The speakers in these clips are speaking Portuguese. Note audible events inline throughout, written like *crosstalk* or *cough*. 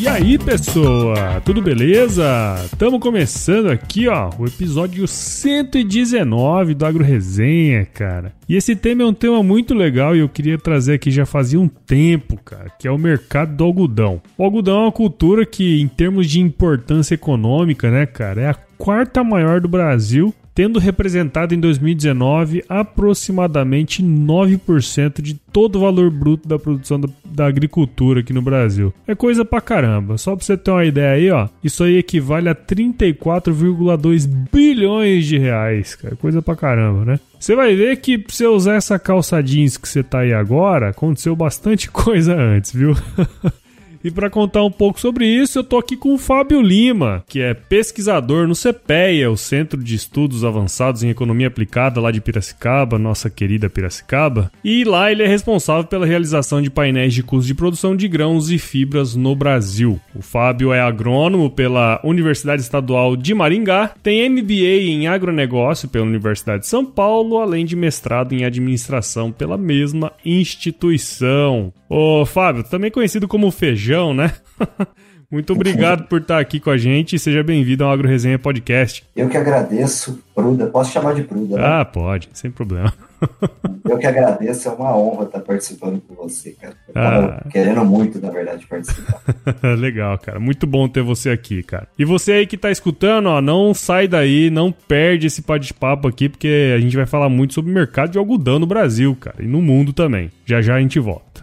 E aí, pessoa, tudo beleza? Estamos começando aqui, ó, o episódio 119 do Agro Resenha, cara. E esse tema é um tema muito legal e eu queria trazer aqui já fazia um tempo, cara, que é o mercado do algodão. O algodão é uma cultura que, em termos de importância econômica, né, cara, é a quarta maior do Brasil tendo representado em 2019 aproximadamente 9% de todo o valor bruto da produção da, da, agricultura aqui no Brasil. É coisa pra caramba. Só pra você ter uma ideia aí, ó, isso aí equivale a 34,2 bilhões de reais, cara. Coisa pra caramba, né? Você vai ver que pra você usar essa calça jeans que você tá aí agora, aconteceu bastante *laughs* coisa antes, viu? *laughs* E para contar um pouco sobre isso, eu tô aqui com o Fábio Lima, que é pesquisador no CPEA, o Centro de Estudos Avançados em Economia Aplicada lá de Piracicaba, nossa querida Piracicaba. E lá ele é responsável pela realização de painéis de custo de produção de grãos e fibras no Brasil. O Fábio é agrônomo pela Universidade Estadual de Maringá, tem MBA em agronegócio pela Universidade de São Paulo, além de mestrado em administração pela mesma instituição. Ô, Fábio, também conhecido como Feijão, né? *laughs* Muito obrigado por estar aqui com a gente e seja bem-vindo ao Agro Resenha Podcast. Eu que agradeço, Pruda. Posso chamar de Pruda, né? Ah, pode, sem problema. *laughs* Eu que agradeço, é uma honra estar participando com você, cara. Eu ah. querendo muito, na verdade, participar. *laughs* Legal, cara. Muito bom ter você aqui, cara. E você aí que tá escutando, ó, não sai daí, não perde esse bate-papo aqui, porque a gente vai falar muito sobre o mercado de algodão no Brasil, cara, e no mundo também. Já já a gente volta.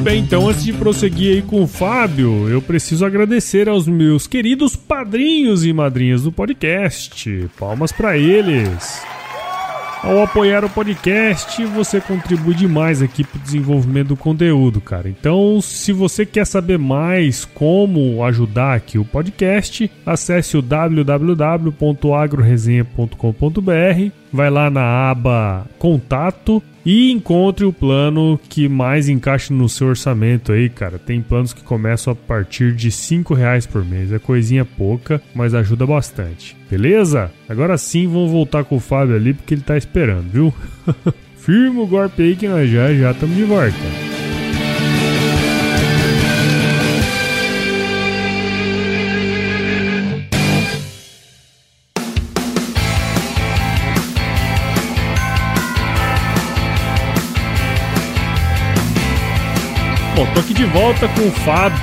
Muito bem, então antes de prosseguir aí com o Fábio, eu preciso agradecer aos meus queridos padrinhos e madrinhas do podcast. Palmas para eles. Ao apoiar o podcast, você contribui demais aqui para o desenvolvimento do conteúdo, cara. Então, se você quer saber mais como ajudar aqui o podcast, acesse o www.agroresenha.com.br, vai lá na aba Contato e encontre o plano que mais encaixe no seu orçamento aí, cara. Tem planos que começam a partir de 5 reais por mês. É coisinha pouca, mas ajuda bastante. Beleza? Agora sim vamos voltar com o Fábio ali porque ele tá esperando, viu? *laughs* Firma o golpe aí que nós já já estamos de volta. Bom, tô aqui de volta com o Fábio.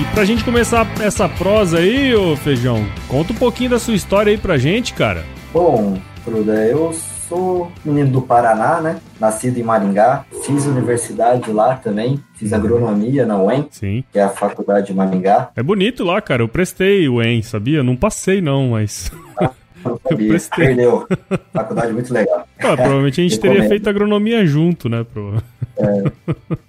E pra gente começar essa prosa aí, ô Feijão, conta um pouquinho da sua história aí pra gente, cara. Bom, Fruda, eu sou menino do Paraná, né? Nascido em Maringá, fiz universidade lá também, fiz agronomia na UEM, Sim. que é a faculdade de Maringá. É bonito lá, cara. Eu prestei UEM, sabia? Não passei não, mas ah. Perdeu. Faculdade muito legal. Ah, provavelmente a gente teria feito agronomia junto, né? Pro... É,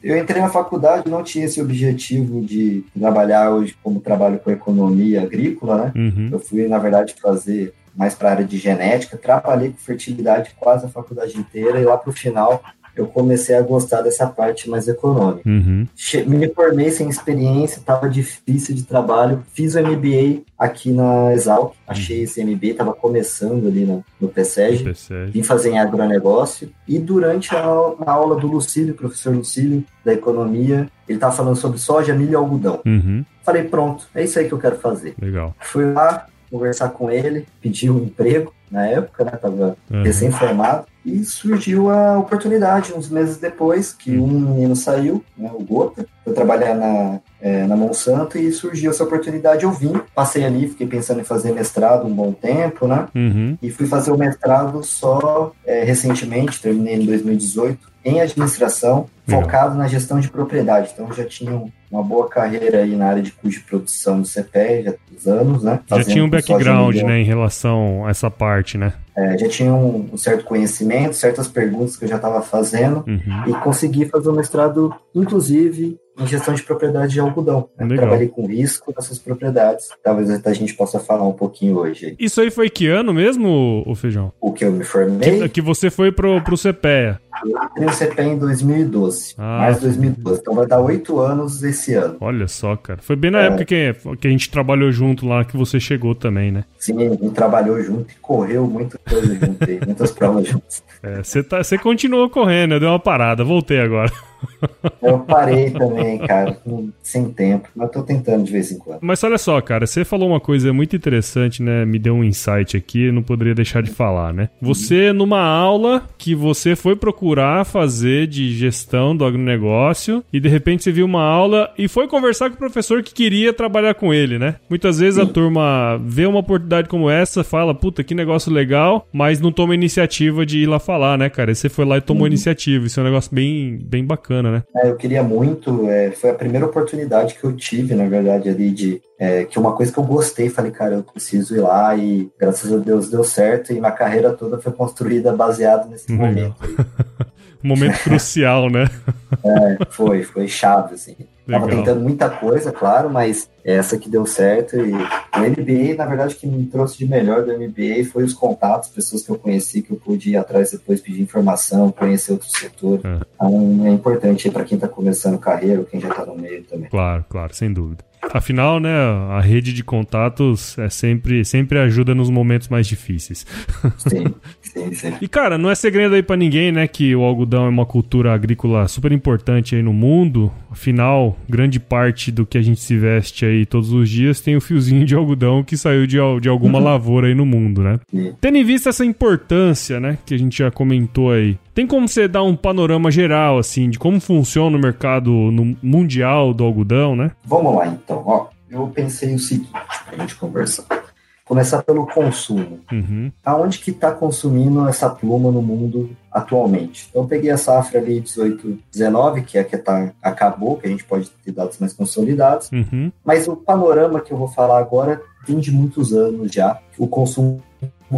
eu entrei na faculdade, não tinha esse objetivo de trabalhar hoje como trabalho com economia agrícola, né? Uhum. Eu fui, na verdade, fazer mais para a área de genética, trabalhei com fertilidade quase a faculdade inteira e lá para o final eu comecei a gostar dessa parte mais econômica. Uhum. Me formei sem experiência, estava difícil de trabalho, fiz o MBA aqui na Exalc, achei uhum. esse MBA, estava começando ali no, no PSEG, vim fazer em agronegócio, e durante a, a aula do Lucílio, professor Lucílio, da economia, ele estava falando sobre soja, milho e algodão. Uhum. Falei, pronto, é isso aí que eu quero fazer. Legal. Fui lá conversar com ele, pedi um emprego, na época, né? Tava uhum. recém-formado. E surgiu a oportunidade, uns meses depois, que um menino saiu, né, o Gota, foi trabalhar na, é, na Monsanto e surgiu essa oportunidade. Eu vim, passei ali, fiquei pensando em fazer mestrado um bom tempo, né? Uhum. E fui fazer o mestrado só é, recentemente, terminei em 2018, em administração, focado na gestão de propriedade. Então já tinha uma boa carreira aí na área de custo de produção do CPE, já há anos, né? Já tinha um background, né, em relação a essa parte, né? É, já tinha um, um, certo conhecimento, certas perguntas que eu já estava fazendo uhum. e consegui fazer o mestrado, inclusive, em gestão de propriedade de algodão. Né? Trabalhei com risco nessas propriedades. Talvez a gente possa falar um pouquinho hoje. Isso aí foi que ano mesmo, o Feijão? O que eu me formei? Que, que você foi pro, pro CPEA. Eu entrei no CPEA em 2012. Ah, mais 2012. Então vai dar oito anos esse ano. Olha só, cara. Foi bem na é. época que, que a gente trabalhou junto lá, que você chegou também, né? Sim, a gente trabalhou junto e correu muita coisa junto, muitas provas juntos. É, você tá, continuou correndo, eu dei uma parada, voltei agora. Eu parei também, cara, sem tempo, mas tô tentando de vez em quando. Mas olha só, cara, você falou uma coisa muito interessante, né? Me deu um insight aqui, não poderia deixar de falar, né? Você, numa aula que você foi procurar fazer de gestão do agronegócio e de repente você viu uma aula e foi conversar com o professor que queria trabalhar com ele, né? Muitas vezes Sim. a turma vê uma oportunidade como essa, fala, puta, que negócio legal, mas não toma iniciativa de ir lá falar, né, cara? E você foi lá e tomou uhum. iniciativa. Isso é um negócio bem, bem bacana bacana, né? É, eu queria muito, é, foi a primeira oportunidade que eu tive, na verdade, ali de é, que uma coisa que eu gostei, falei, cara, eu preciso ir lá e graças a Deus deu certo e minha carreira toda foi construída baseada nesse momento. *laughs* momento crucial, né? É, foi, foi chave, assim. Legal. Tava tentando muita coisa, claro, mas essa que deu certo. E o MBA, na verdade, que me trouxe de melhor do MBA foi os contatos, pessoas que eu conheci, que eu pude ir atrás depois pedir informação, conhecer outro setor. É. Então é importante para quem está começando carreira, ou quem já está no meio também. Claro, claro, sem dúvida. Afinal, né, a rede de contatos é sempre, sempre ajuda nos momentos mais difíceis. Sim, *laughs* sim, sim. E cara, não é segredo aí para ninguém, né, que o algodão é uma cultura agrícola super importante aí no mundo. Afinal, grande parte do que a gente se veste aí todos os dias tem o fiozinho de algodão que saiu de, de alguma uhum. *laughs* lavoura aí no mundo, né? Tendo em vista essa importância, né, que a gente já comentou aí, tem como você dar um panorama geral, assim, de como funciona o mercado no mundial do algodão, né? Vamos lá, então. Ó, eu pensei o seguinte, pra gente conversar. Começar pelo consumo. Uhum. Aonde que está consumindo essa pluma no mundo atualmente? Então, eu peguei a safra ali 18, 19, que é a que tá, acabou, que a gente pode ter dados mais consolidados. Uhum. Mas o panorama que eu vou falar agora tem de muitos anos já. O consumo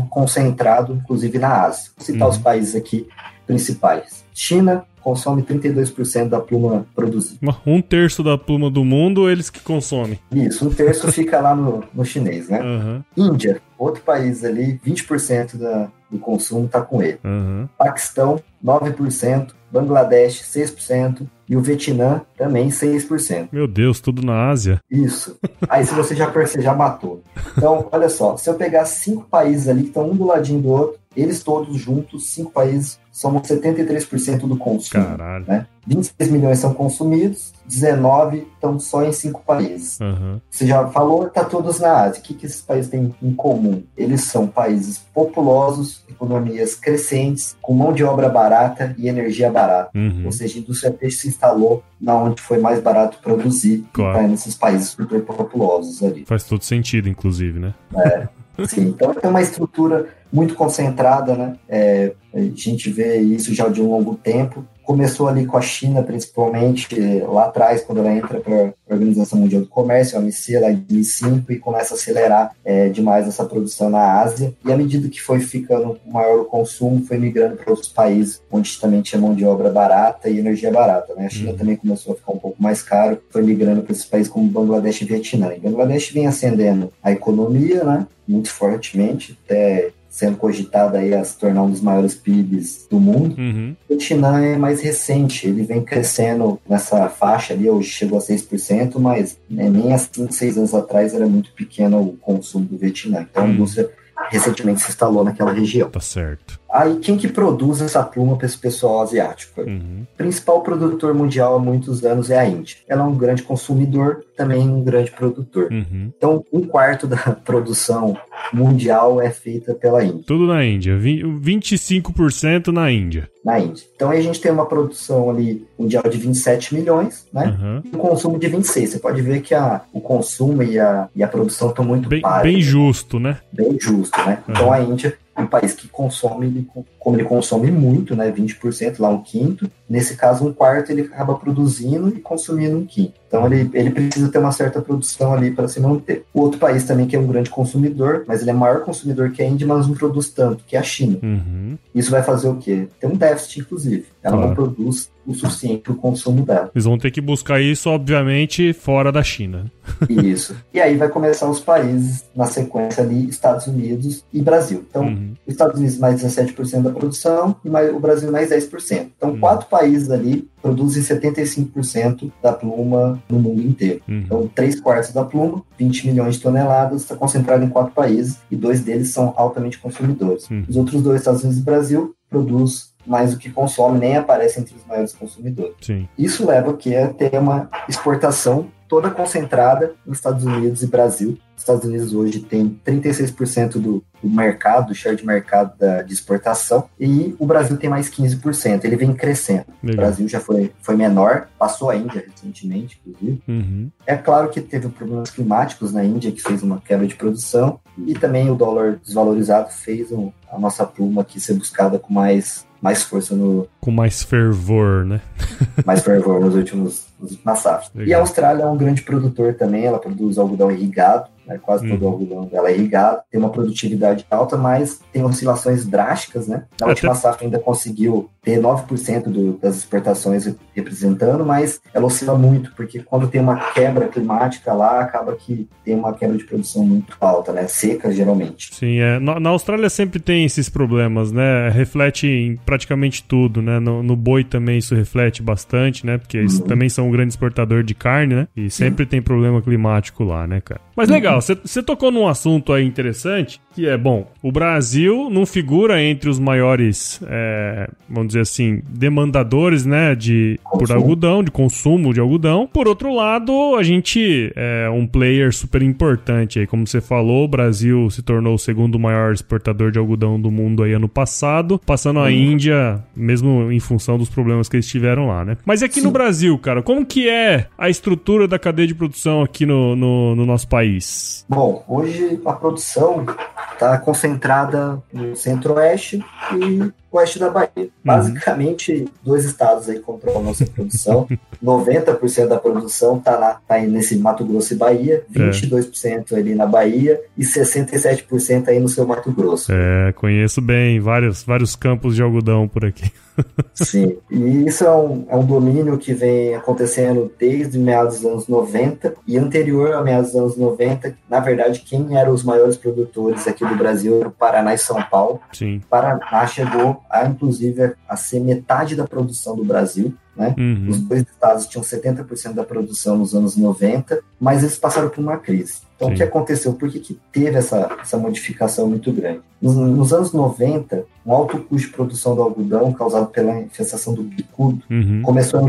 concentrado, inclusive na Ásia. Vou citar uhum. os países aqui principais. China consome 32% da pluma produzida. Um terço da pluma do mundo, eles que consomem. Isso, um terço *laughs* fica lá no, no chinês, né? Uhum. Índia, outro país ali, 20% da, do consumo está com ele. Uhum. Paquistão, 9%. Bangladesh, 6%. E o Vietnã também 6%. Meu Deus, tudo na Ásia. Isso. Aí se você já percebe, já matou. Então, olha só, se eu pegar cinco países ali que estão um do ladinho do outro, eles todos juntos, cinco países, somos 73% do consumo. Caralho. Né? 26 milhões são consumidos, 19 estão só em cinco países. Uhum. Você já falou, está todos na Ásia. O que, que esses países têm em comum? Eles são países populosos, economias crescentes, com mão de obra barata e energia barata. Uhum. Ou seja, a indústria têxtil se instalou na onde foi mais barato produzir, claro. tá nesses países super populosos ali. Faz todo sentido, inclusive, né? É. *laughs* Sim, então tem uma estrutura muito concentrada, né? É, a gente vê isso já de um longo tempo começou ali com a China, principalmente lá atrás, quando ela entra para a Organização Mundial do Comércio, a OMC, lá em 2005, e começa a acelerar é, demais essa produção na Ásia. E à medida que foi ficando maior o consumo, foi migrando para outros países, onde também tinha mão de obra barata e energia barata. Né? A China uhum. também começou a ficar um pouco mais caro, foi migrando para esses países como Bangladesh e Vietnã. E Bangladesh vem ascendendo a economia, né? muito fortemente, até sendo cogitada aí a se tornar um dos maiores PIBs do mundo. Uhum. O Vietnã é mais recente, ele vem crescendo nessa faixa ali, hoje chegou a 6%, mas né, nem há 5, 6 anos atrás era muito pequeno o consumo do Vietnã. Então a uhum. indústria recentemente se instalou naquela região. Tá certo. Aí quem que produz essa pluma para esse pessoal asiático? Uhum. O principal produtor mundial há muitos anos é a Índia. Ela é um grande consumidor, também um grande produtor. Uhum. Então, um quarto da *laughs* produção mundial é feita pela Índia. Tudo na Índia, 25% na Índia. Na Índia. Então aí a gente tem uma produção ali mundial de 27 milhões, né? Uhum. E um consumo de 26. Você pode ver que a, o consumo e a, e a produção estão muito bem, bem justo, né? Bem justo, né? Então a Índia um país que consome, ele, como ele consome muito, né, 20%, lá um quinto, nesse caso um quarto ele acaba produzindo e consumindo um quinto. Então ele, ele precisa ter uma certa produção ali para se manter. O outro país também que é um grande consumidor, mas ele é maior consumidor que a Índia, mas não produz tanto, que é a China. Uhum. Isso vai fazer o quê? Tem um déficit, inclusive. Ela claro. não produz o suficiente para o consumo dela. Eles vão ter que buscar isso, obviamente, fora da China. Isso. E aí vai começar os países na sequência ali, Estados Unidos e Brasil. Então, uhum. os Estados Unidos mais 17% da produção e mais, o Brasil mais 10%. Então, uhum. quatro países ali produzem 75% da pluma no mundo inteiro. Uhum. Então, três quartos da pluma, 20 milhões de toneladas, está concentrado em quatro países e dois deles são altamente consumidores. Uhum. Os outros dois, Estados Unidos e Brasil, produz mais do que consome, nem aparece entre os maiores consumidores. Sim. Isso leva que a ter uma exportação toda concentrada nos Estados Unidos e Brasil. Os Estados Unidos hoje tem 36% do, do mercado, do share de mercado da, de exportação, e o Brasil tem mais 15%. Ele vem crescendo. Legal. O Brasil já foi, foi menor, passou a Índia recentemente, inclusive. Uhum. É claro que teve problemas climáticos na Índia, que fez uma quebra de produção, e também o dólar desvalorizado fez a nossa pluma aqui ser buscada com mais mais força no. Com mais fervor, né? *laughs* mais fervor nos últimos, nos safras. E a Austrália é um grande produtor também, ela produz algodão irrigado né? quase todo o uhum. algodão dela é irrigado, tem uma produtividade alta, mas tem oscilações drásticas, né? Na última safra ainda conseguiu ter 9% do, das exportações representando, mas ela oscila muito, porque quando tem uma quebra climática lá, acaba que tem uma quebra de produção muito alta, né? Seca, geralmente. Sim, é. Na, na Austrália sempre tem esses problemas, né? Reflete em praticamente tudo, né? No, no boi também isso reflete bastante, né? Porque eles uhum. também são um grande exportador de carne, né? E sempre tem problema climático lá, né, cara? Mas legal, legal, você tocou num assunto aí interessante, que é, bom, o Brasil não figura entre os maiores, é, vamos dizer assim, demandadores, né, de, por algodão, de consumo de algodão. Por outro lado, a gente é um player super importante aí, como você falou, o Brasil se tornou o segundo maior exportador de algodão do mundo aí ano passado, passando a Índia, mesmo em função dos problemas que eles tiveram lá, né? Mas aqui Sim. no Brasil, cara, como que é a estrutura da cadeia de produção aqui no, no, no nosso país? Bom, hoje a produção está concentrada no centro-oeste e oeste da Bahia. Uhum. Basicamente, dois estados aí controlam a nossa produção. *laughs* 90% da produção está lá, tá aí nesse Mato Grosso e Bahia, 22% é. ali na Bahia e 67% aí no seu Mato Grosso. É, conheço bem vários, vários campos de algodão por aqui. *laughs* Sim, e isso é um, é um domínio que vem acontecendo desde meados dos anos 90 e anterior a meados dos anos 90, na verdade, quem eram os maiores produtores aqui do Brasil era o Paraná e São Paulo. Sim. Paraná chegou a, inclusive, a ser metade da produção do Brasil. Né? Uhum. Os dois estados tinham 70% da produção nos anos 90, mas eles passaram por uma crise. Então, Sim. o que aconteceu? Por que, que teve essa, essa modificação muito grande? Nos, nos, anos 90, um alto custo de produção do algodão, causado pela infestação do bicudo, uhum. começou a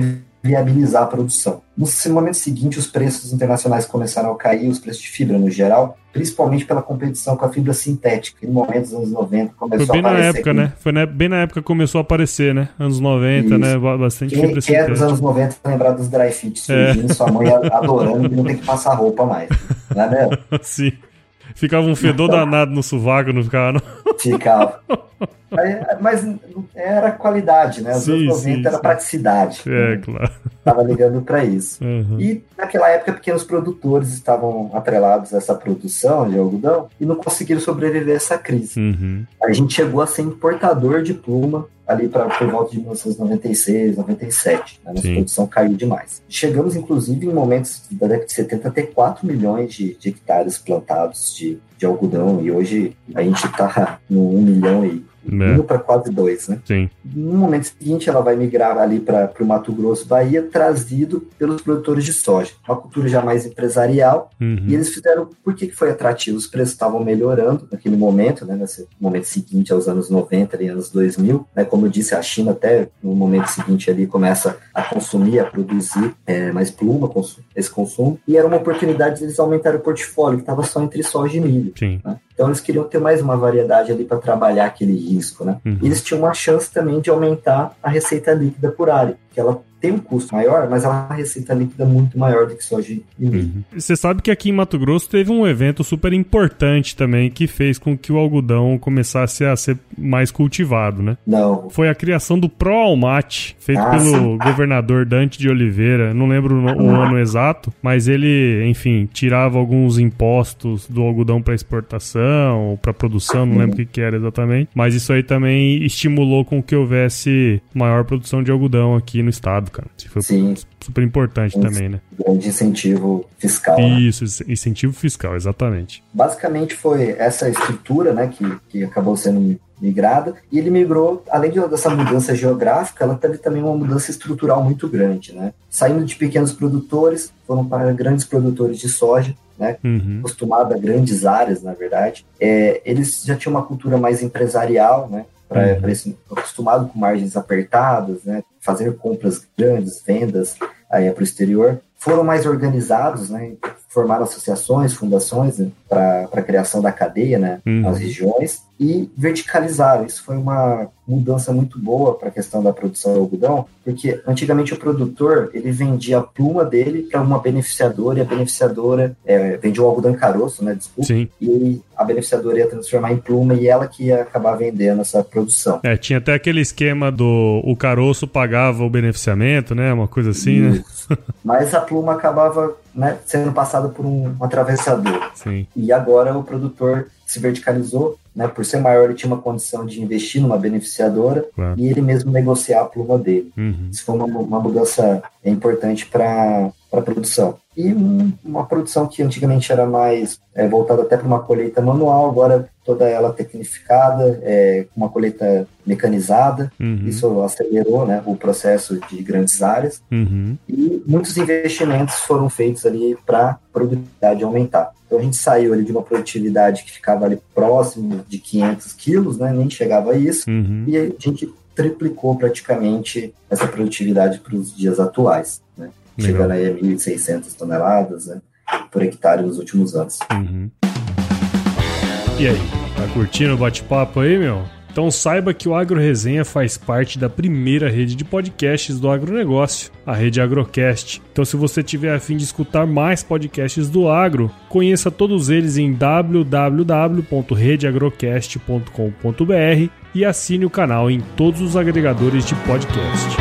viabilizar a produção. No momento seguinte, os preços internacionais começaram a cair, os preços de fibra no geral, principalmente pela competição com a fibra sintética. No momento dos anos 90 começou Foi bem a aparecer. na época, aqui. né? Foi na, bem na época que começou a aparecer, né? Anos 90, Isso. né? Bastante quem, fibra quem é dos anos 90 lembrar dos dry fit surgindo, é. sua mãe adorando que não tem que passar roupa mais. *laughs* Não é mesmo? Sim. Ficava um fedor danado no sovaco, não ficava, não? Ficava. *laughs* Mas era qualidade, né? Os sim, anos 90 sim, era sim. praticidade. É, né? claro. Estava ligando para isso. Uhum. E naquela época, pequenos produtores estavam atrelados a essa produção de algodão e não conseguiram sobreviver a essa crise. Uhum. A gente chegou a ser importador de pluma ali para por volta de 1996, 97. Né? Nossa produção caiu demais. Chegamos, inclusive, em momentos da década de 70 a ter 4 milhões de, de hectares plantados de, de algodão e hoje a gente está no 1 milhão e é. indo para quase dois, né? Sim. No momento seguinte, ela vai migrar ali para o Mato Grosso, Bahia, trazido pelos produtores de soja. Uma cultura já mais empresarial. Uhum. E eles fizeram. Por que, que foi atrativo? Os preços estavam melhorando naquele momento, né? Nesse momento seguinte aos anos 90, ali, anos 2000. Né? Como eu disse, a China até no momento seguinte ali começa a consumir, a produzir é, mais pluma, esse consumo. E era uma oportunidade de eles aumentarem o portfólio, que estava só entre soja e milho. Sim. Né? Então eles queriam ter mais uma variedade ali para trabalhar aquele risco, né? Uhum. E eles tinham uma chance também de aumentar a receita líquida por área, que ela tem um custo maior, mas é uma receita líquida muito maior do que soja e milho. Uhum. Você sabe que aqui em Mato Grosso teve um evento super importante também que fez com que o algodão começasse a ser mais cultivado, né? Não. Foi a criação do Pro Almate, feito ah, pelo governador Dante de Oliveira. Não lembro o, o ano exato, mas ele, enfim, tirava alguns impostos do algodão para exportação, para produção, não lembro o que, que era exatamente. Mas isso aí também estimulou com que houvesse maior produção de algodão aqui no estado cara. Isso foi Sim. super importante um também, né? Grande incentivo fiscal. Né? Isso, né? incentivo fiscal, exatamente. Basicamente foi essa estrutura, né, que, que acabou sendo migrada, e ele migrou, além dessa mudança geográfica, ela teve também uma mudança estrutural muito grande, né? Saindo de pequenos produtores, foram para grandes produtores de soja, né? Uhum. Acostumado a grandes áreas, na verdade. É, eles já tinham uma cultura mais empresarial, né? Para uhum. acostumado com margens apertadas, né? fazer compras grandes, vendas aí para o exterior, foram mais organizados, né? Formaram associações, fundações né? para a criação da cadeia né? Uhum. nas regiões e verticalizaram. Isso foi uma mudança muito boa para a questão da produção de algodão, porque antigamente o produtor ele vendia a pluma dele para uma beneficiadora e a beneficiadora é, vendia o algodão em caroço, né? Desculpa. Sim. E a beneficiadora ia transformar em pluma e ela que ia acabar vendendo essa produção. É, tinha até aquele esquema do o caroço pagava o beneficiamento, né? Uma coisa assim, né? Isso. né? *laughs* Mas a pluma acabava né, sendo passada por um, um atravessador. Sim. E agora o produtor se verticalizou, né, por ser maior, ele tinha uma condição de investir numa beneficiadora claro. e ele mesmo negociar a pluma dele. Uhum. Isso foi uma, uma mudança importante para a produção. E um, uma produção que antigamente era mais é, voltada até para uma colheita manual, agora toda ela tecnificada, é, uma colheita mecanizada. Uhum. Isso acelerou né, o processo de grandes áreas. Uhum. E muitos investimentos foram feitos ali para a produtividade aumentar. Então a gente saiu ali de uma produtividade que ficava ali próximo de 500 quilos, né, nem chegava a isso, uhum. e a gente triplicou praticamente essa produtividade para os dias atuais, né? Chegando aí a 1.600 toneladas né, por hectare nos últimos anos. Uhum. E aí, tá curtindo o bate-papo aí, meu? Então saiba que o Agro Resenha faz parte da primeira rede de podcasts do agronegócio, a rede Agrocast. Então se você tiver a fim de escutar mais podcasts do agro, conheça todos eles em www.redeagrocast.com.br e assine o canal em todos os agregadores de podcast.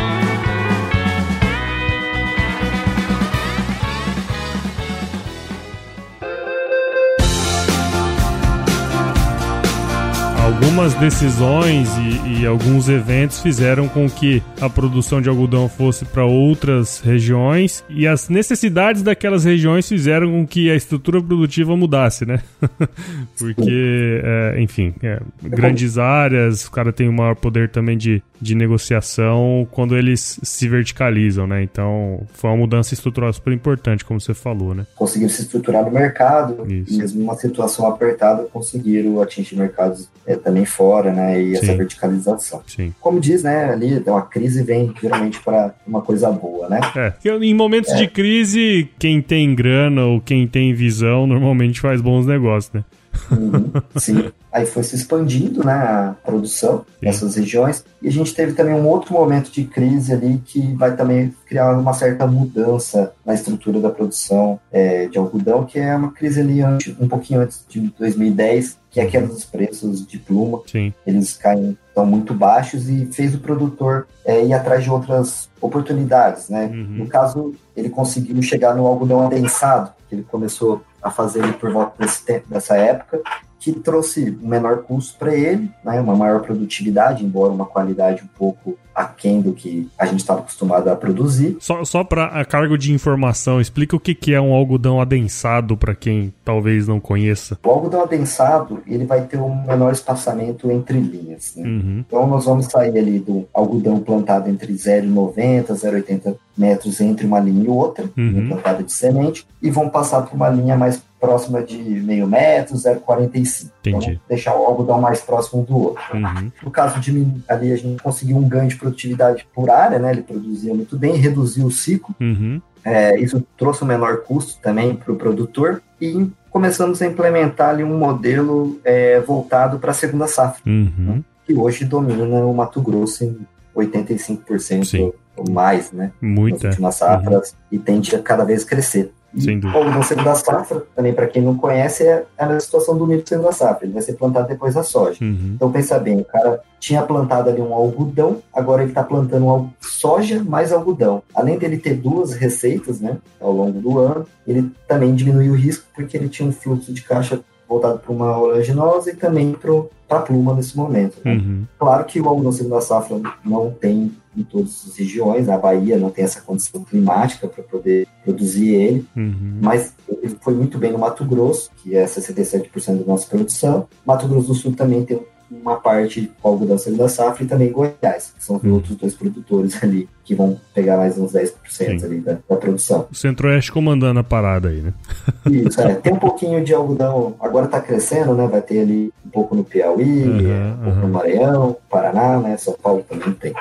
Algumas decisões e, e, alguns eventos fizeram com que a produção de algodão fosse para outras regiões e as necessidades daquelas regiões fizeram com que a estrutura produtiva mudasse, né? *laughs* Porque, é, enfim, é, grandes áreas, o cara tem um maior poder também de, de negociação quando eles se verticalizam, né? Então, foi uma mudança estrutural super importante, como você falou, né? Conseguiram se estruturar no mercado Isso. mesmo numa situação apertada conseguiram atingir mercados é, também fora, né? E essa Sim. verticalização. Sim. Como diz, né? Ali, uma crise vem geralmente para uma coisa boa, né? É. Em momentos é. de crise, quem tem grana ou quem tem visão normalmente faz bons negócios, né? Uhum, *laughs* sim. Aí foi se expandindo né, a produção sim. nessas regiões. E a gente teve também um outro momento de crise ali que vai também criar uma certa mudança na estrutura da produção é, de algodão, que é uma crise ali antes, um pouquinho antes de 2010, que é a queda dos preços de pluma. Sim. Eles caem estão muito baixos e fez o produtor é, ir atrás de outras oportunidades, né? Uhum. No caso, ele conseguiu chegar no algodão adensado, que ele começou a fazer por volta desse tempo, dessa época, que trouxe um menor custo para ele, né, uma maior produtividade, embora uma qualidade um pouco aquém do que a gente estava acostumado a produzir. Só, só para a cargo de informação, explica o que, que é um algodão adensado para quem talvez não conheça. O algodão adensado ele vai ter um menor espaçamento entre linhas. Né? Uhum. Então nós vamos sair ali do algodão plantado entre 0,90 0,80 metros entre uma linha e outra, uhum. plantada de semente, e vão passar por uma linha mais próxima de meio metro, 0,45. Entendi. Então, deixar o algodão mais próximo do outro. Uhum. No caso de ali, a gente conseguiu um ganho de produtividade por área, né? Ele produzia muito bem, reduziu o ciclo. Uhum. É, isso trouxe um menor custo também para o produtor e começamos a implementar ali um modelo é, voltado para a segunda safra, uhum. né? que hoje domina o Mato Grosso em 85% Sim. ou mais, né? Muita. Nas últimas safras, uhum. e tende a cada vez crescer. Sem dúvida. Ou segunda safra, também para quem não conhece, é a situação do milho segunda safra. Ele vai ser plantado depois da soja. Uhum. Então pensa bem, o cara tinha plantado ali um algodão, agora ele está plantando um soja mais algodão. Além dele ter duas receitas, né, ao longo do ano, ele também diminuiu o risco porque ele tinha um fluxo de caixa voltado para uma oleaginosa e também para a pluma nesse momento. Né? Uhum. Claro que o algodão segunda safra não tem em todas as regiões. A Bahia não tem essa condição climática para poder produzir ele, uhum. mas ele foi muito bem no Mato Grosso, que é 67% da nossa produção. Mato Grosso do Sul também tem uma parte com algodão segunda safra e também Goiás, que são os uhum. outros dois produtores ali que vão pegar mais uns 10% Sim. ali da, da, produção. O Centro-Oeste comandando a parada aí, né? Isso, é. Tem um pouquinho de algodão, agora tá crescendo, né? Vai ter ali pouco no Piauí, uhum, um pouco uhum. no Maranhão, Paraná, né? São Paulo também tem.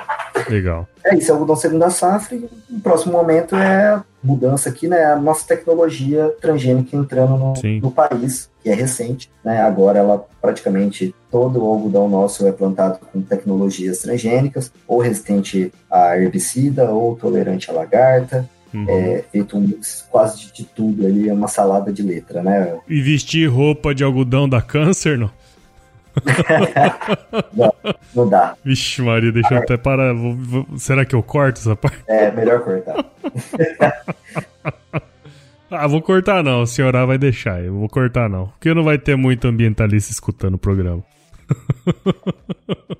Legal. É isso, é algodão segunda safra e o próximo momento é mudança aqui, né? A nossa tecnologia transgênica entrando no, no país, que é recente, né? Agora ela praticamente todo o algodão nosso é plantado com tecnologias transgênicas, ou resistente a herbicida, ou tolerante à lagarta. Uhum. É feito um mix quase de, de tudo ali, é uma salada de letra, né? E vestir roupa de algodão dá câncer, não? Não, não dá. Vixe, Maria, deixa eu até parar. Vou, vou... Será que eu corto essa parte? É, melhor cortar. *laughs* ah, vou cortar não, a senhora vai deixar. Eu vou cortar não. Porque não vai ter muito ambientalista escutando o programa. *laughs*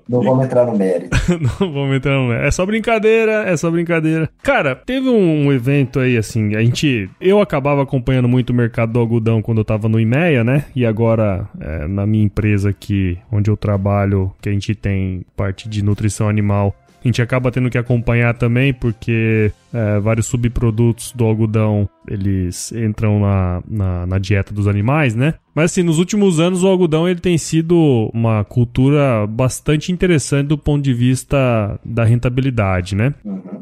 Não vamos entrar no mérito. *laughs* não vamos entrar no mérito. É só brincadeira, é só brincadeira. Cara, teve um evento aí, assim, a gente... Eu acabava acompanhando muito o mercado do algodão quando eu tava no IMEA, né? E agora, é, na minha empresa aqui, onde eu trabalho, que a gente tem parte de nutrição animal, a gente acaba tendo que acompanhar também, porque é, vários subprodutos do algodão eles entram na, na, na, dieta dos animais, né? Mas assim, nos últimos anos o algodão ele tem sido uma cultura bastante interessante do ponto de vista da rentabilidade, né?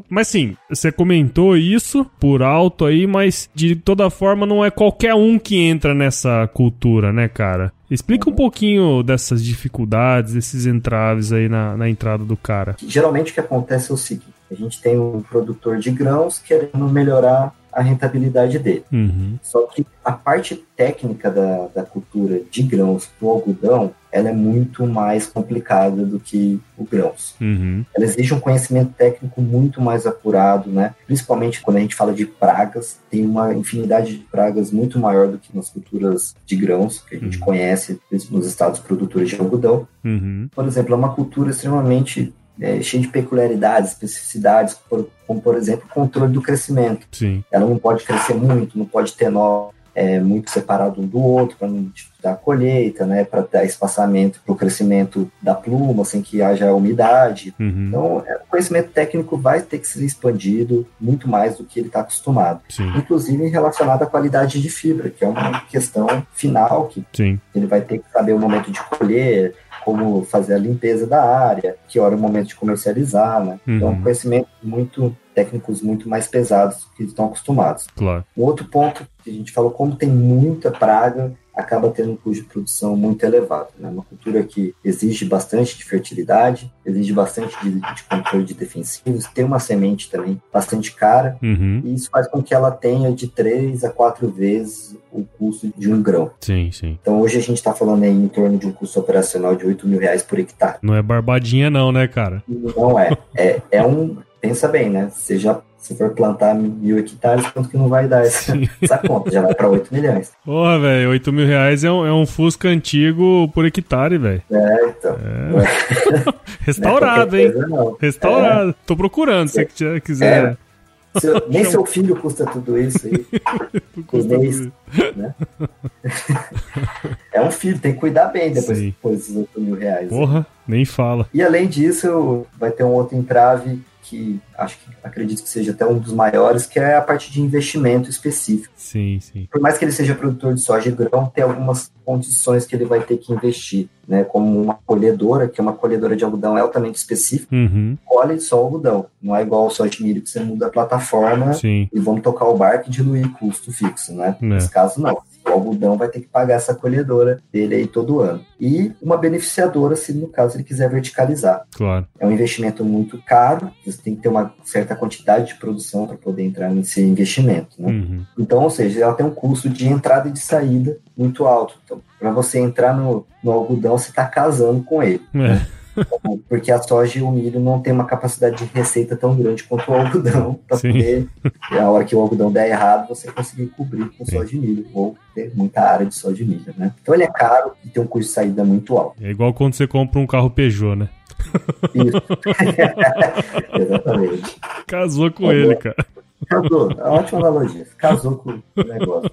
Mas sim, você comentou isso por alto aí, mas de toda forma não é qualquer um que entra nessa cultura, né, cara? Explica um pouquinho dessas dificuldades, desses entraves aí na, na entrada do cara. Geralmente o que acontece é o seguinte: a gente tem um produtor de grãos querendo melhorar a rentabilidade dele. Uhum. Só que a parte técnica da, da cultura de grãos para o algodão, ela é muito mais complicada do que o grãos. Uhum. Ela exige um conhecimento técnico muito mais apurado, né? Principalmente quando a gente fala de pragas, tem uma infinidade de pragas muito maior do que nas culturas de grãos que a gente uhum. conhece nos estados produtores de algodão. Uhum. Por exemplo, é uma cultura extremamente é, cheio de peculiaridades, especificidades, como por exemplo o controle do crescimento. Sim. Ela não pode crescer muito, não pode ter nó é, muito separado um do outro para não dificultar a colheita, né, para dar espaçamento para o crescimento da pluma sem que haja umidade. Uhum. Então, é, o conhecimento técnico vai ter que ser expandido muito mais do que ele está acostumado, Sim. inclusive relacionado à qualidade de fibra, que é uma questão final que Sim. ele vai ter que saber o momento de colher, como fazer a limpeza da área, que hora é o momento de comercializar, né? Uhum. Então, conhecimento muito técnicos muito mais pesados do que estão acostumados. Claro. Um outro ponto que a gente falou, como tem muita praga, acaba tendo um custo de produção muito elevado. Né? Uma cultura que exige bastante de fertilidade, exige bastante de, de controle de defensivos, tem uma semente também bastante cara, uhum. e isso faz com que ela tenha de três a quatro vezes o custo de um grão. Sim, sim. Então hoje a gente está falando aí em torno de um custo operacional de 8 mil reais por hectare. Não é barbadinha não, né, cara? Não é. É, é um... Pensa bem, né? Você já se for plantar mil hectares, quanto que não vai dar essa, essa conta? Já vai para 8 milhões. Porra, velho, 8 mil reais é um, é um Fusca antigo por hectare, velho. É, então. É. *laughs* Restaurado, hein? Não. Restaurado. É. Tô procurando, se você quiser. É. Seu, nem *laughs* seu filho custa tudo isso aí. *laughs* custa mês, né? é um filho, tem que cuidar bem depois Sim. desses 8 mil reais. Porra, né? nem fala. E além disso, vai ter um outro entrave que acho que acredito que seja até um dos maiores, que é a parte de investimento específico. Sim, sim. Por mais que ele seja produtor de soja e grão, tem algumas condições que ele vai ter que investir, né? Como uma colhedora, que é uma colhedora de algodão altamente específica, uhum. colhe só algodão. Não é igual o soja de milho que você muda a plataforma sim. e vamos tocar o barco e diluir custo fixo, né? É. Nesse caso, não. O algodão vai ter que pagar essa colhedora dele aí todo ano. E uma beneficiadora, se no caso ele quiser verticalizar. Claro. É um investimento muito caro, você tem que ter uma certa quantidade de produção para poder entrar nesse investimento. Né? Uhum. Então, ou seja, ela tem um custo de entrada e de saída muito alto. Então, para você entrar no, no algodão, você está casando com ele. É. Né? Porque a soja e o milho não tem uma capacidade de receita tão grande quanto o algodão, para poder, a hora que o algodão der errado, você conseguir cobrir com soja e milho, ou ter muita área de soja e milho, né? Então ele é caro e tem um custo de saída muito alto. É igual quando você compra um carro Peugeot, né? Isso. *laughs* Exatamente. Casou com é ele, cara. Casou, é ótima analogia. Casou com o negócio.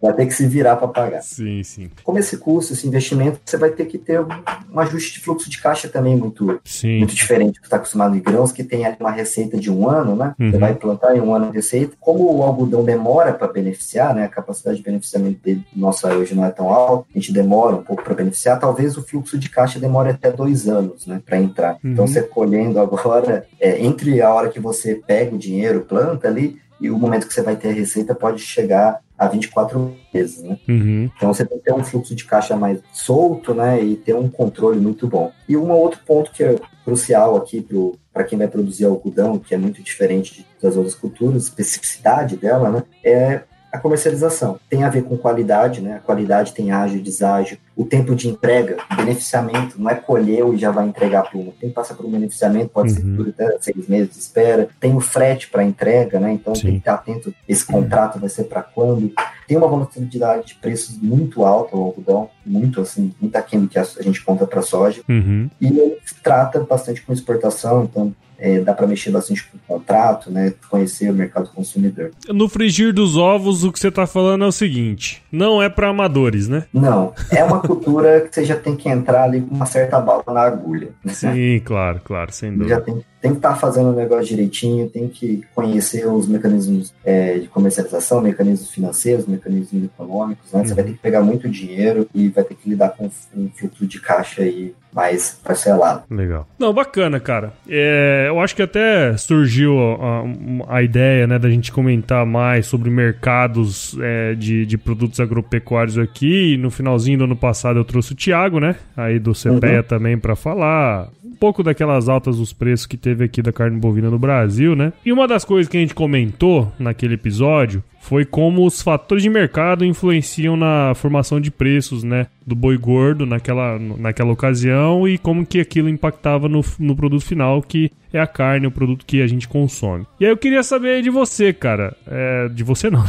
Vai ter que se virar para pagar. Sim, sim. Como esse custo, esse investimento, você vai ter que ter um ajuste de fluxo de caixa também muito, sim. muito diferente do que está acostumado em grãos, que tem ali uma receita de um ano, né? Uhum. Você vai plantar em um ano de receita. Como o algodão demora para beneficiar, né? A capacidade de beneficiamento dele, nossa, hoje não é tão alta, a gente demora um pouco para beneficiar, talvez o fluxo de caixa demore até dois anos, né? Para entrar. Então, uhum. Então, você colhendo agora, é, entre a hora que você pega o dinheiro, planta ali, e o momento que você vai ter a receita pode chegar a 24 meses, né? Uhum. Então você tem que ter um fluxo de caixa mais solto, né? E ter um controle muito bom. E um outro ponto que é crucial aqui para quem vai produzir algodão, que é muito diferente das outras culturas, especificidade dela, né? É a comercialização. Tem a ver com qualidade, né? A qualidade tem ágio, deságio, o tempo de entrega, beneficiamento, não é colheu e já vai entregar a pluma. Tem que passar por um beneficiamento, pode uhum. ser até seis meses de espera. Tem o frete para entrega, né? Então Sim. tem que estar atento. Esse contrato vai ser para quando? Tem uma volatilidade de preços muito alta o algodão, muito assim, muito aquém do que a gente conta para soja. Uhum. E ele trata bastante com exportação, então é, dá para mexer bastante com o contrato, né? Conhecer o mercado consumidor. No frigir dos ovos, o que você está falando é o seguinte: não é para amadores, né? Não, é uma cultura que você já tem que entrar ali com uma certa bala na agulha. Né? Sim, claro, claro, sem dúvida. Já tem, tem que estar tá fazendo o negócio direitinho, tem que conhecer os mecanismos é, de comercialização, mecanismos financeiros, mecanismos econômicos, né? Uhum. Você vai ter que pegar muito dinheiro e vai ter que lidar com um fluxo de caixa aí mais parcelado. Legal. Não, bacana, cara. É, eu acho que até surgiu a, a, ideia, né, da gente comentar mais sobre mercados é, de, de produtos agropecuários aqui. E no finalzinho do ano passado eu trouxe o Thiago, né, aí do CPEA uhum. também para falar pouco daquelas altas dos preços que teve aqui da carne bovina no Brasil, né? E uma das coisas que a gente comentou naquele episódio foi como os fatores de mercado influenciam na formação de preços, né, do boi gordo naquela, naquela ocasião e como que aquilo impactava no, no produto final, que é a carne, o produto que a gente consome. E aí eu queria saber de você, cara. É, de você não.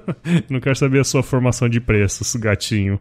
*laughs* não quero saber a sua formação de preços, gatinho.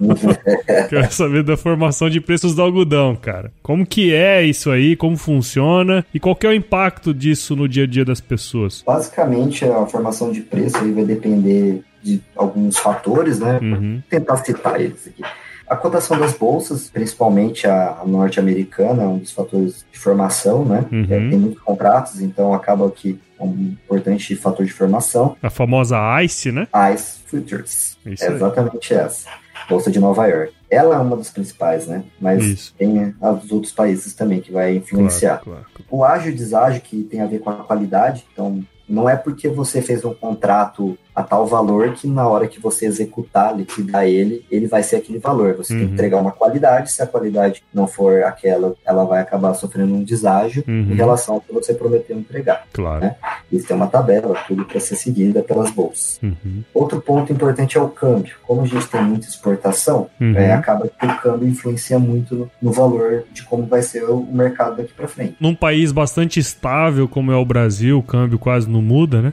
*laughs* quero saber da formação de preços do algodão, cara. Como que é isso aí, como funciona e qual que é o impacto disso no dia a dia das pessoas? Basicamente, a formação de preço aí vai depender de alguns fatores, né? Uhum. tentar citar eles aqui. A cotação das bolsas, principalmente a, norte-americana, é um dos fatores de formação, né? Uhum. É, tem muitos contratos, então acaba que é um importante fator de formação. A famosa ICE, né? ICE Futures. Isso é exatamente essa. Bolsa de Nova York. Ela é uma das principais, né? Mas Isso. tem os outros países também que vai influenciar. Claro, claro. O ágio e deságio, que tem a ver com a qualidade, então não é porque você fez um contrato a tal valor que na hora que você executar, liquidar ele, ele vai ser aquele valor. Você uhum. tem que uhum. entregar uma qualidade, se a qualidade não for aquela, ela vai acabar sofrendo um deságio uhum. em relação ao que você prometeu entregar. Claro. Né? Isso tem uma tabela, tudo para ser seguida pelas bolsas. Uhum. Outro ponto importante é o câmbio. Como a gente tem muita exportação, uhum. é, acaba que o câmbio influencia muito no, no valor de como vai ser o, o mercado daqui para frente. Num país bastante estável como é o Brasil, o câmbio quase não muda, né?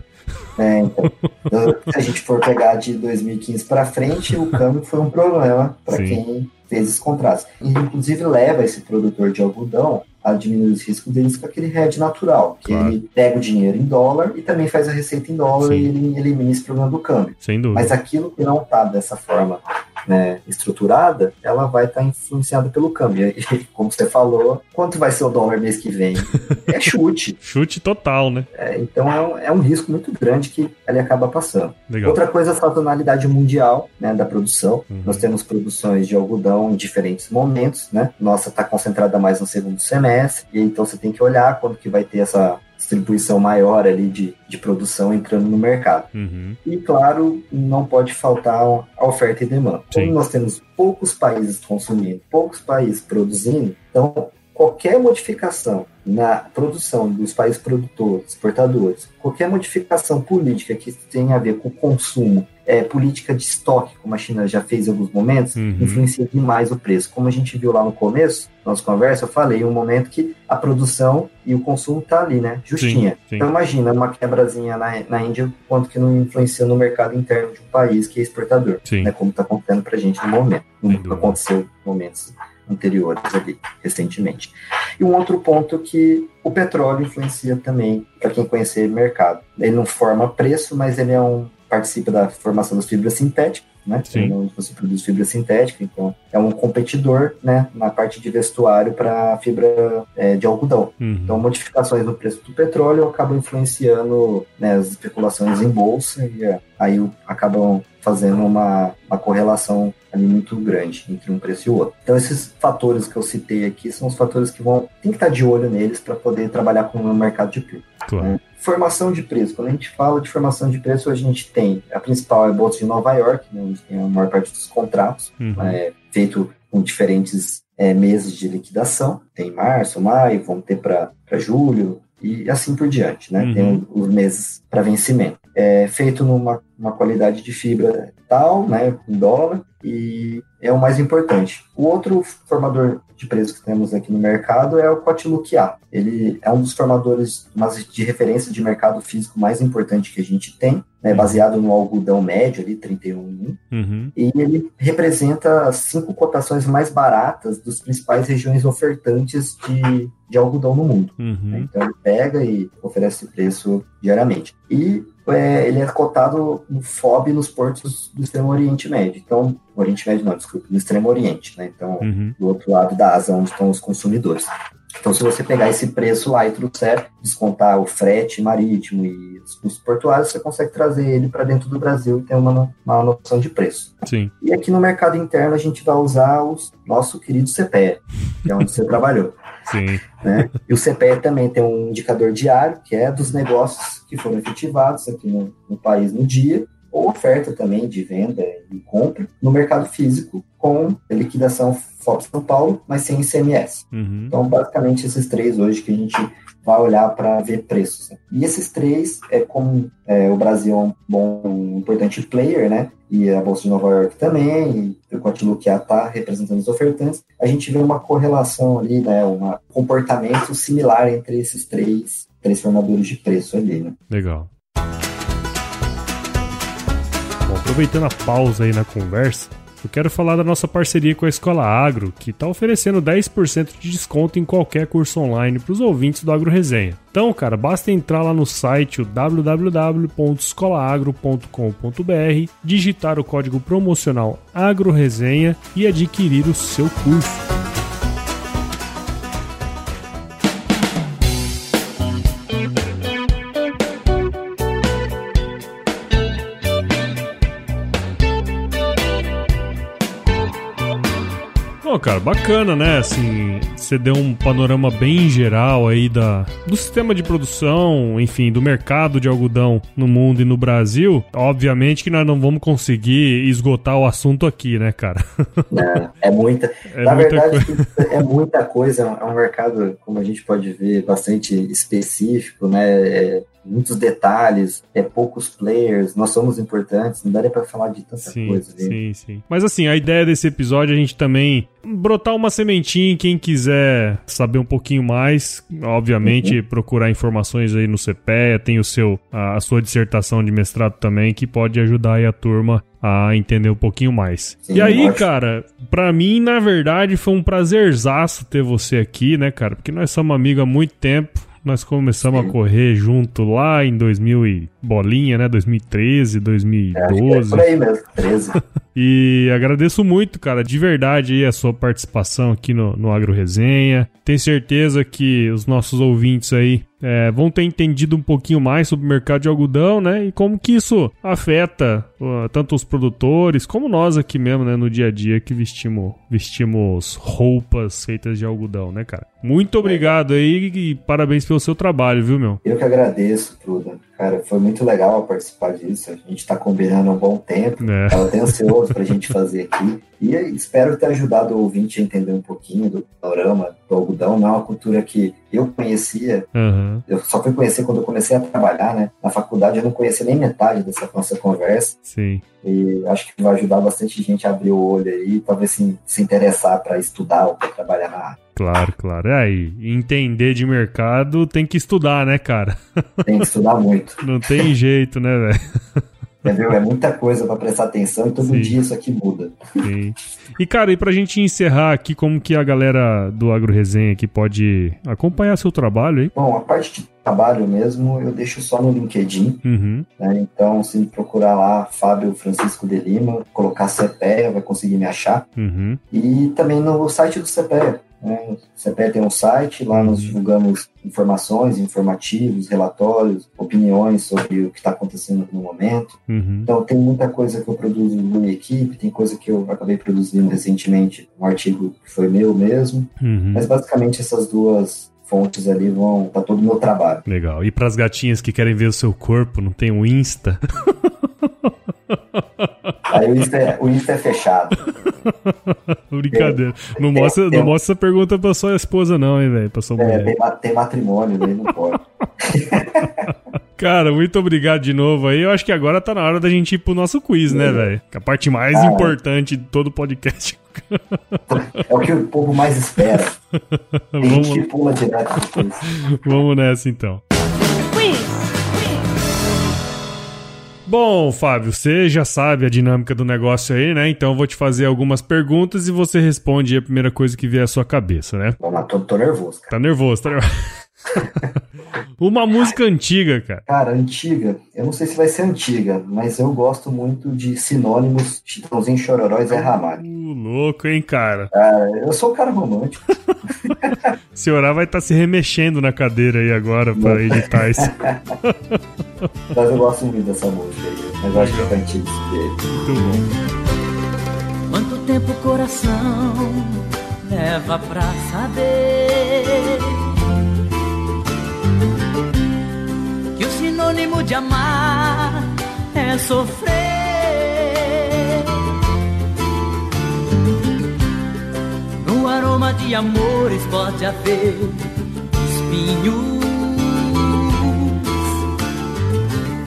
É, então, se a gente for pegar de 2015 para frente, o câmbio foi um problema para quem fez esses contratos. E, inclusive, leva esse produtor de algodão a diminuir os riscos deles com aquele hedge natural, que claro. ele pega o dinheiro em dólar e também faz a receita em dólar Sim. e ele elimina esse problema do câmbio. Sem dúvida. Mas aquilo que não está dessa forma né, estruturada, ela vai estar tá influenciada pelo câmbio. E, *laughs* como você falou, quanto vai ser o dólar mês que vem? É chute. *laughs* chute total, né? É, então é um, é um, risco muito grande que ele acaba passando. Legal. Outra coisa é a sazonalidade mundial né, da produção. Uhum. Nós temos produções de algodão em diferentes momentos, né? Nossa está concentrada mais no segundo semestre, e então você tem que olhar quando que vai ter essa distribuição maior ali de, de produção entrando no mercado. Uhum. E, claro, não pode faltar a oferta e demanda. Sim. Como nós temos poucos países consumindo, poucos países produzindo, então qualquer modificação na produção dos países produtores, exportadores, qualquer modificação política que tenha a ver com o consumo, é, política de estoque, como a China já fez em alguns momentos, uhum. influencia demais o preço. Como a gente viu lá no começo, nossa conversa, eu falei um momento que a produção e o consumo tá ali, né? Justinha. Sim, sim. Então imagina uma quebrazinha na, na Índia, quanto que não influencia no mercado interno de um país que é exportador, sim. né? Como está acontecendo para a gente no momento. Não aconteceu em momentos anteriores ali, recentemente. E um outro ponto que o petróleo influencia também, para quem conhecer mercado. Ele não forma preço, mas ele é um participa da formação das fibras sintéticas, né? Sim. Você produz fibra sintética, então é um competidor, né, na parte de vestuário para fibra é, de algodão. Uhum. Então, modificações no preço do petróleo acabam influenciando né, as especulações em bolsa e é, aí acabam fazendo uma, uma correlação ali muito grande entre um preço e o outro. Então esses fatores que eu citei aqui são os fatores que vão tem que estar de olho neles para poder trabalhar com o mercado de preço. Claro. Né? Formação de preço. Quando a gente fala de formação de preço, a gente tem a principal é a Bolsa de Nova York, né, onde tem a maior parte dos contratos, uhum. é, feito com diferentes é, meses de liquidação. Tem março, maio, vão ter para julho, e assim por diante, né? Uhum. Tem os meses para vencimento. É feito numa uma qualidade de fibra tal, né, em dólar, e é o mais importante. O outro formador de preço que temos aqui no mercado é o Cotiluquia. Ele é um dos formadores de referência de mercado físico mais importante que a gente tem, né, baseado no algodão médio, ali, 31 uhum. e ele representa as cinco cotações mais baratas das principais regiões ofertantes de, de algodão no mundo. Uhum. Né? Então ele pega e oferece preço diariamente. E é, ele é cotado no FOB nos portos do Extremo Oriente Médio. Então, Oriente Médio não, desculpa, no Extremo Oriente, né? Então, uhum. do outro lado da asa, onde estão os consumidores. Então, se você pegar esse preço lá e trouxer, descontar o frete marítimo e os custos portuários, você consegue trazer ele para dentro do Brasil e ter uma, uma noção de preço. Sim. E aqui no mercado interno, a gente vai usar o nosso querido CPE, que é onde você *laughs* trabalhou. Sim. Né? E o CPE também tem um indicador diário, que é dos negócios que foram efetivados aqui no, no país no dia, ou oferta também de venda e compra no mercado físico com liquidação FOB São Paulo, mas sem ICMS. Uhum. Então, basicamente, esses três hoje que a gente vai olhar para ver preços. E esses três, é como é, o Brasil é um bom, um importante player, né? E a Bolsa de Nova York também, e o Quantilook está representando os ofertantes, a gente vê uma correlação ali, né? Um comportamento similar entre esses três, três formadores de preço ali, né? Legal. Aproveitando a pausa aí na conversa, eu quero falar da nossa parceria com a Escola Agro, que está oferecendo 10% de desconto em qualquer curso online para os ouvintes do Agro Resenha. Então, cara, basta entrar lá no site www.escolaagro.com.br, digitar o código promocional AgroResenha e adquirir o seu curso. Cara, bacana, né? Assim, você deu um panorama bem geral aí da, do sistema de produção, enfim, do mercado de algodão no mundo e no Brasil. Obviamente que nós não vamos conseguir esgotar o assunto aqui, né, cara? Não, é muita. *laughs* É Na muita verdade, coisa. é muita coisa. É um mercado, como a gente pode ver, bastante específico, né? É, muitos detalhes, é poucos players, nós somos importantes, não daria para falar de tanta sim, coisa. Viu? Sim, sim. Mas assim, a ideia desse episódio é a gente também brotar uma sementinha em quem quiser saber um pouquinho mais, obviamente uhum. procurar informações aí no CPEA, tem o seu a, a sua dissertação de mestrado também que pode ajudar aí a turma a entender um pouquinho mais. Sim, e aí, cara, pra mim, na verdade, foi um prazerzaço ter você aqui, né, cara? Porque nós somos amigos há muito tempo. Nós começamos Sim. a correr junto lá em 2000 e bolinha, né? 2013, 2012. É, é por aí mesmo, 13. *laughs* e agradeço muito, cara, de verdade aí a sua participação aqui no, no Agro Resenha. Tenho certeza que os nossos ouvintes aí é, vão ter entendido um pouquinho mais sobre o mercado de algodão, né? E como que isso afeta tanto os produtores como nós aqui mesmo, né, no dia a dia que vestimos, vestimos roupas feitas de algodão, né, cara? Muito obrigado aí e parabéns pelo seu trabalho, viu, meu? Eu que agradeço, Truda. Cara, foi muito legal participar disso. A gente está combinando há um bom tempo. É. Tava até ansioso para a gente fazer aqui. E espero ter ajudado o ouvinte a entender um pouquinho do panorama do algodão. Não é uma cultura que eu conhecia. Uhum. Eu só fui conhecer quando eu comecei a trabalhar, né? Na faculdade eu não conhecia nem metade dessa nossa conversa. Sim. E acho que vai ajudar bastante gente a abrir o olho aí, talvez se, se interessar para estudar ou para trabalhar na área. Claro, claro. É, e entender de mercado tem que estudar, né, cara? Tem que estudar muito. *laughs* Não tem jeito, né, velho? *laughs* Entendeu? É muita coisa para prestar atenção e todo Sim. dia isso aqui muda. Sim. E, cara, e pra gente encerrar aqui, como que a galera do Agro Resenha aqui pode acompanhar seu trabalho aí? Bom, a parte de trabalho mesmo eu deixo só no LinkedIn. Uhum. Né? Então, se procurar lá Fábio Francisco de Lima, colocar CPEA, vai conseguir me achar. Uhum. E também no site do CPEA. Né? O CPE tem um site, lá nós divulgamos informações, informativos, relatórios, opiniões sobre o que está acontecendo no momento. Uhum. Então, tem muita coisa que eu produzo na minha equipe, tem coisa que eu acabei produzindo recentemente, um artigo que foi meu mesmo. Uhum. Mas, basicamente, essas duas fontes ali vão para todo o meu trabalho. Legal. E para as gatinhas que querem ver o seu corpo, não tem o um Insta? *laughs* Aí o Insta é, o Insta é fechado. *laughs* Brincadeira. Não, tem, mostra, tem, não mostra essa pergunta pra sua esposa, não, hein, velho? Pra sua é, mulher. Tem, tem matrimônio, aí não pode. *laughs* Cara, muito obrigado de novo aí. Eu acho que agora tá na hora da gente ir pro nosso quiz, né, velho? Que é a parte mais ah, importante de todo o podcast. É o que o povo mais espera. *laughs* Tem Vamos... gente que pula direto depois. Vamos nessa então. Bom, Fábio, você já sabe a dinâmica do negócio aí, né? Então eu vou te fazer algumas perguntas e você responde a primeira coisa que vier à sua cabeça, né? Vamos lá, tô, tô nervoso. Cara. Tá nervoso, tá nervoso. *laughs* *laughs* Uma música antiga, cara. Cara, antiga. Eu não sei se vai ser antiga, mas eu gosto muito de sinônimos Chitãozinho Chororó e Zé Ramalho. Uh, louco, hein, cara? Cara, eu sou um cara romântico. *laughs* o senhor vai estar tá se remexendo na cadeira aí agora pra editar isso. *laughs* mas eu gosto muito dessa música aí. Mas eu acho que é antigo isso Muito bom. Quanto tempo o coração leva pra saber sinônimo de amar é sofrer. No aroma de amores pode haver espinhos.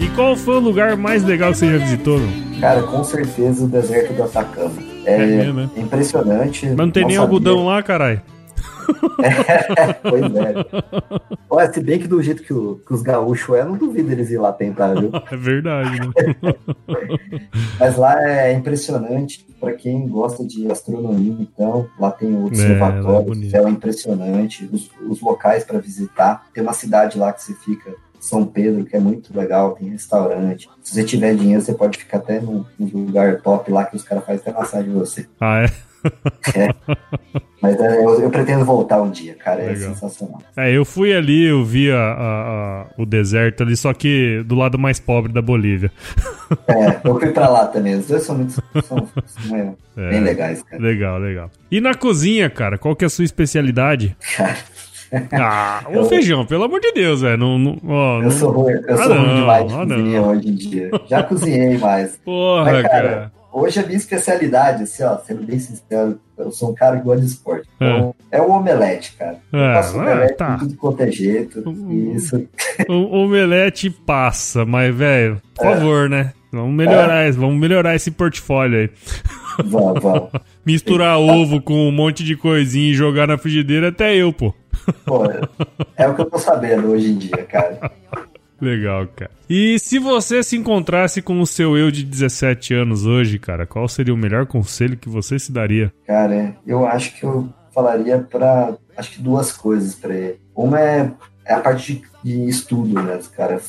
E qual foi o lugar mais legal que você já visitou? Cara, com certeza o deserto do Atacama. É, é mesmo, né? impressionante. Mas não tem nem sabia. algodão lá, caralho. É, *laughs* pois é. Olha, se bem que do jeito que, o, que os gaúchos é, não duvido eles ir lá tentar, viu? *laughs* É verdade, né? *laughs* Mas lá é impressionante. Para quem gosta de astronomia, então, lá tem o observatório, é, é, é impressionante, os, os locais para visitar. Tem uma cidade lá que você fica são Pedro, que é muito legal, tem restaurante. Se você tiver dinheiro, você pode ficar até num, num lugar top lá que os caras fazem até massagem em você. Ah, é? É. Mas é, eu, eu, pretendo voltar um dia, cara. É Legal. sensacional. É, eu fui ali, eu vi a, a, a, o deserto ali, só que do lado mais pobre da Bolívia. É, eu fui pra lá também. Os dois são muito são, são é, bem legais, cara. Legal, legal. E na cozinha, cara, qual que é a sua especialidade? Cara. Ah, *laughs* o feijão, pelo amor de Deus, velho. Não, não, ó, eu sou ruim, eu ah, sou não, ruim demais de ah, cozinha não. hoje em dia. Já cozinhei mais. Porra, Mas, cara, cara. Hoje a minha especialidade, assim, ó, sendo bem sincero, eu sou um cara que gosta de esporte. Então, é, é o omelete, cara. Eu é, faço omelete tá. de tudo quanto é jeito. isso. O omelete passa, mas, velho, por é. favor, né? Vamos melhorar, é. vamos melhorar esse portfólio aí. Vamos, vamos. *laughs* Misturar ovo com um monte de coisinha e jogar na frigideira, até eu, pô. Pô, é o que eu tô sabendo hoje em dia, cara. *laughs* Legal, cara. E se você se encontrasse com o seu eu de 17 anos hoje, cara, qual seria o melhor conselho que você se daria? Cara, eu acho que eu falaria para acho que duas coisas para ele. Uma é, é a parte de, estudo, né, cara?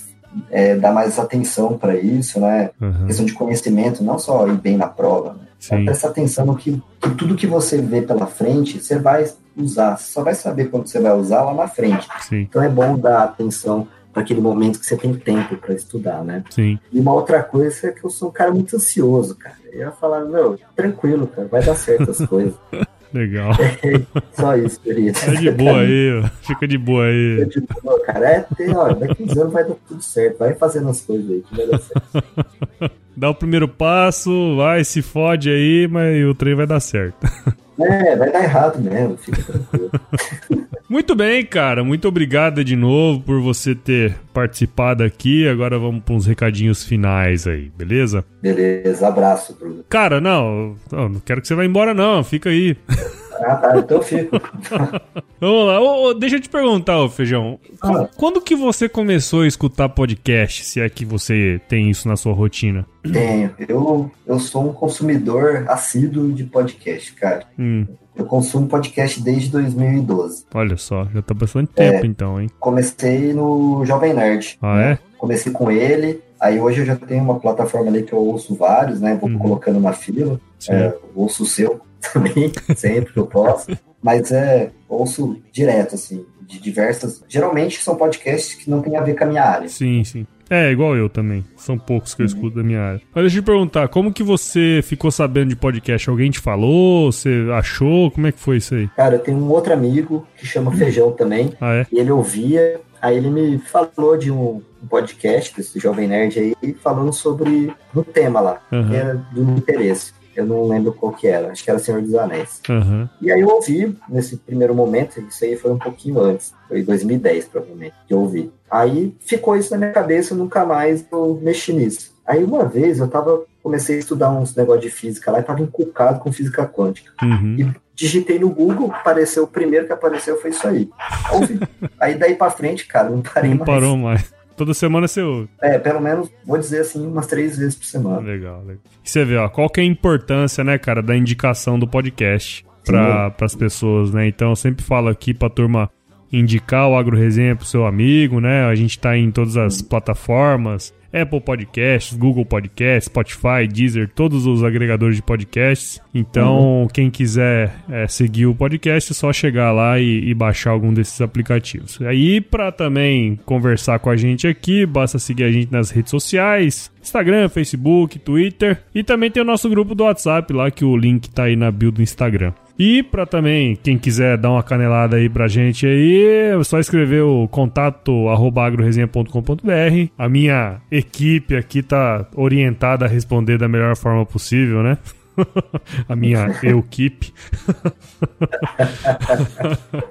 É, dar mais atenção para isso, né? Uhum. Questão de conhecimento, não só ir bem na prova, né? É prestar atenção no que, que, tudo que você vê pela frente, você vai usar. Você só vai saber quando você vai usar lá na frente. Sim. Então é bom dar atenção para aquele momento que você tem tempo para estudar, né? Sim. E uma outra coisa é que eu sou um cara muito ansioso, cara. Eu ia falar, meu, tranquilo, cara, vai dar certo as coisas. *laughs* Legal. É, *laughs* só isso, querido. Fica de boa aí, fica de boa aí. Fica de boa, cara. É, tem, ó, daqui uns anos vai dar tudo certo. Vai fazendo as coisas aí que vai dar certo. *laughs* Dá o primeiro passo, vai, se fode aí, mas o trem vai dar certo. É, vai dar errado mesmo, fica tranquilo. Muito bem, cara. Muito obrigado de novo por você ter participado aqui. Agora vamos para uns recadinhos finais aí, beleza? Beleza, abraço, Bruno. Cara, não, não quero que você vá embora, não. Fica aí. Ah, tá, então eu fico. *laughs* Vamos lá. Ô, ô, deixa eu te perguntar, ô Feijão. Ah. Quando que você começou a escutar podcast, se é que você tem isso na sua rotina? Tenho. Eu, eu sou um consumidor assíduo de podcast, cara. Hum, Eu consumo podcast desde 2012. olha só, já tá bastante tempo então, hein? Comecei no Jovem Nerd. Ah, é? Comecei com ele. Aí hoje eu já tenho uma plataforma ali que eu ouço vários, né? Vou Uhum. colocando na fila. É, ouço o seu *laughs* também, sempre que eu posso. Mas é, ouço direto, assim, de diversas. Geralmente são podcasts que não tem a ver com a minha área. Sim, sim. É, igual eu também. São poucos Uhum. que eu escuto da minha área. Mas deixa eu te perguntar, como que você ficou sabendo de podcast? Alguém te falou? Você achou? Como é que foi isso aí? Cara, eu tenho um outro amigo que chama Feijão também. Ah, é? E ele ouvia, aí ele me falou de um, podcast desse Jovem Nerd aí, falando sobre um tema lá, Aham. que era do meu interesse. Eu não lembro qual que era, acho que era Senhor dos Anéis. Aham. E aí eu ouvi nesse primeiro momento, isso aí foi um pouquinho antes, foi 2010 provavelmente, que eu ouvi. Aí ficou isso na minha cabeça, nunca mais eu mexi nisso. Aí uma vez eu tava, comecei a estudar uns negócios de física lá e tava encucado com física quântica. Uhum. E digitei no Google, apareceu, o primeiro que apareceu foi isso aí. Aí daí pra frente, cara, não parei Não mais. parou mais. Toda semana você ouve. É, pelo menos, vou dizer assim, umas três vezes por semana. Legal, legal. E você vê, ó, qual que é a importância, né, cara, da indicação do podcast para as pessoas, né? Então eu sempre falo aqui pra turma indicar o Agro Resenha pro seu amigo, né? A gente tá em todas as plataformas. Apple Podcasts, Google Podcasts, Spotify, Deezer, todos os agregadores de podcasts. Então, quem quiser é, seguir o podcast, é só chegar lá e, e baixar algum desses aplicativos. Aí, para também conversar com a gente aqui, basta seguir a gente nas redes sociais: Instagram, Facebook, Twitter. E também tem o nosso grupo do WhatsApp lá, que o link tá aí na bio do Instagram. E para também, quem quiser dar uma canelada aí pra gente aí, é só escrever o contato arroba agroresenha.com.br. A minha equipe aqui tá orientada a responder da melhor forma possível, né? *laughs* a minha *laughs* equipe.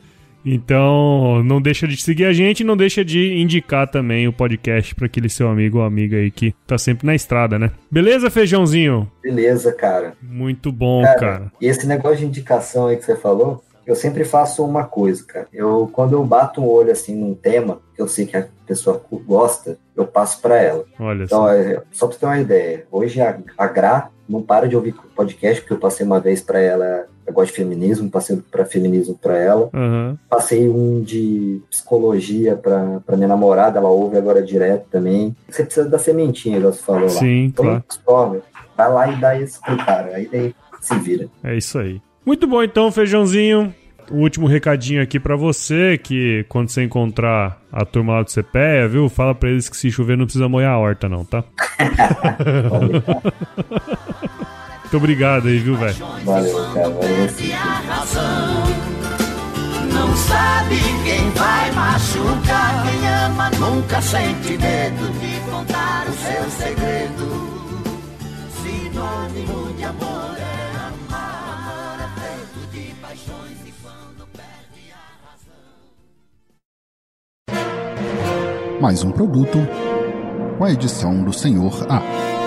*laughs* Então, não deixa de seguir a gente e não deixa de indicar também o podcast para aquele seu amigo ou amiga aí que tá sempre na estrada, né? Beleza, feijãozinho? Beleza, cara. Muito bom, Cara, cara. E esse negócio de indicação aí que você falou, eu sempre faço uma coisa, cara. Eu, quando eu bato um olho assim num tema, que eu sei que a pessoa gosta, eu passo pra ela. Olha Então, só. é, só pra você ter uma ideia, hoje a, a Gra não para de ouvir podcast, porque eu passei uma vez pra ela, eu gosto de feminismo, passei pra feminismo pra ela. Aham. Passei um de psicologia pra, pra minha namorada, ela ouve agora direto também. Você precisa da sementinha, igual você falou lá. Sim, Então, claro. explore, vai lá e dá isso pro cara. Aí daí se vira. É isso aí. Muito bom então, feijãozinho. O último recadinho aqui pra você, que quando você encontrar a turma lá do CPEA, viu? Fala pra eles que se chover não precisa molhar a horta não, tá? *laughs* *laughs* Muito obrigado aí, viu, velho? Valeu, cara. Valeu. Não sabe quem vai machucar. Quem ama nunca sente medo de contar o seu segredo. Sinônimo de amor é amar. Amor é feito de paixões e quando perde a Mais um produto com a edição do Senhor A.